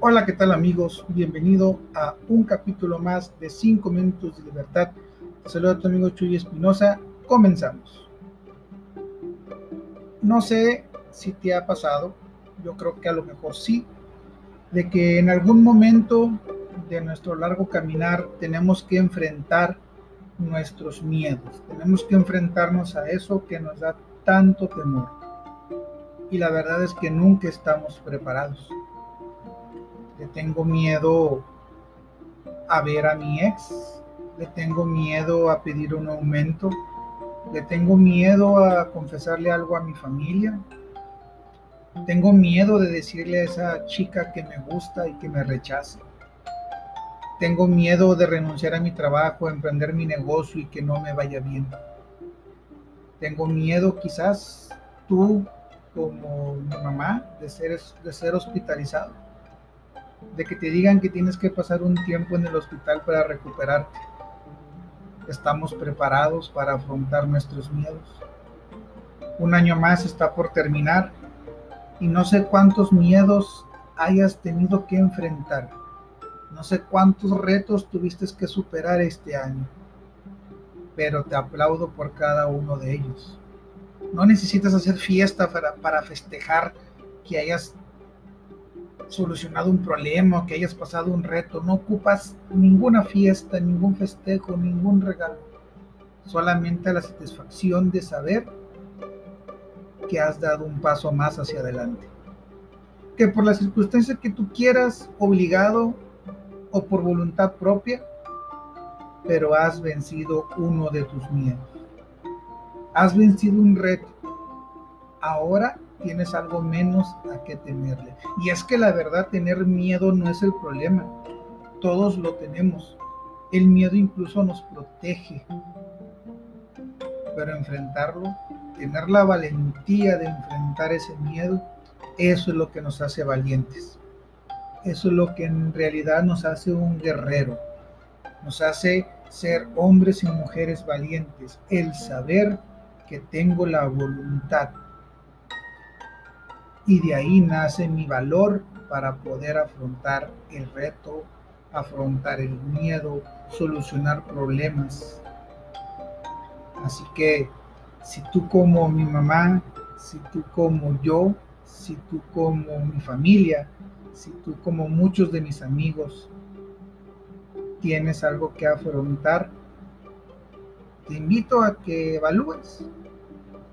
Hola, ¿qué tal amigos? Bienvenido a un capítulo más de 5 minutos de libertad. Te saluda a tu amigo Chuy Espinosa. Comenzamos. No sé si te ha pasado, yo creo que a lo mejor sí, de que en algún momento de nuestro largo caminar tenemos que enfrentar nuestros miedos, tenemos que enfrentarnos a eso que nos da tanto temor. Y la verdad es que nunca estamos preparados le tengo miedo a ver a mi ex, le tengo miedo a pedir un aumento, le tengo miedo a confesarle algo a mi familia, tengo miedo de decirle a esa chica que me gusta y que me rechace. Tengo miedo de renunciar a mi trabajo, emprender mi negocio y que no me vaya bien. Tengo miedo quizás tú como mi mamá de ser, de ser hospitalizado de que te digan que tienes que pasar un tiempo en el hospital para recuperarte. Estamos preparados para afrontar nuestros miedos. Un año más está por terminar y no sé cuántos miedos hayas tenido que enfrentar. No sé cuántos retos tuviste que superar este año, pero te aplaudo por cada uno de ellos. No necesitas hacer fiesta para, para festejar que hayas solucionado un problema que hayas pasado un reto. No ocupas ninguna fiesta, ningún festejo, ningún regalo. Solamente la satisfacción de saber que has dado un paso más hacia adelante. Que por las circunstancias que tú quieras, obligado o por voluntad propia, pero has vencido uno de tus miedos. Has vencido un reto. Ahora tienes algo menos a que temerle. Y es que la verdad, tener miedo no es el problema. Todos lo tenemos. El miedo incluso nos protege. Pero enfrentarlo, tener la valentía de enfrentar ese miedo, eso es lo que nos hace valientes. Eso es lo que en realidad nos hace un guerrero. Nos hace ser hombres y mujeres valientes. El saber que tengo la voluntad y de ahí nace mi valor para poder afrontar el reto, afrontar el miedo, solucionar problemas. Así que si tú como mi mamá, si tú como yo, si tú como mi familia, si tú como muchos de mis amigos tienes algo que afrontar, te invito a que evalúes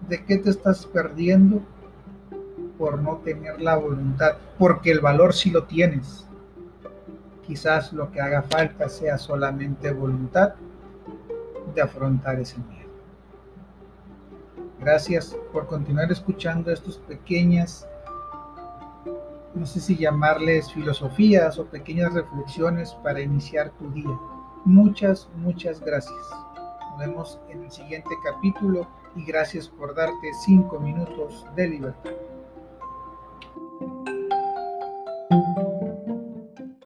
de qué te estás perdiendo por no tener la voluntad, porque el valor sí lo tienes. Quizás lo que haga falta sea solamente voluntad de afrontar ese miedo. Gracias por continuar escuchando estas pequeñas, no sé si llamarles filosofías o pequeñas reflexiones para iniciar tu día. Muchas, muchas gracias. Nos vemos en el siguiente capítulo y gracias por darte cinco minutos de libertad.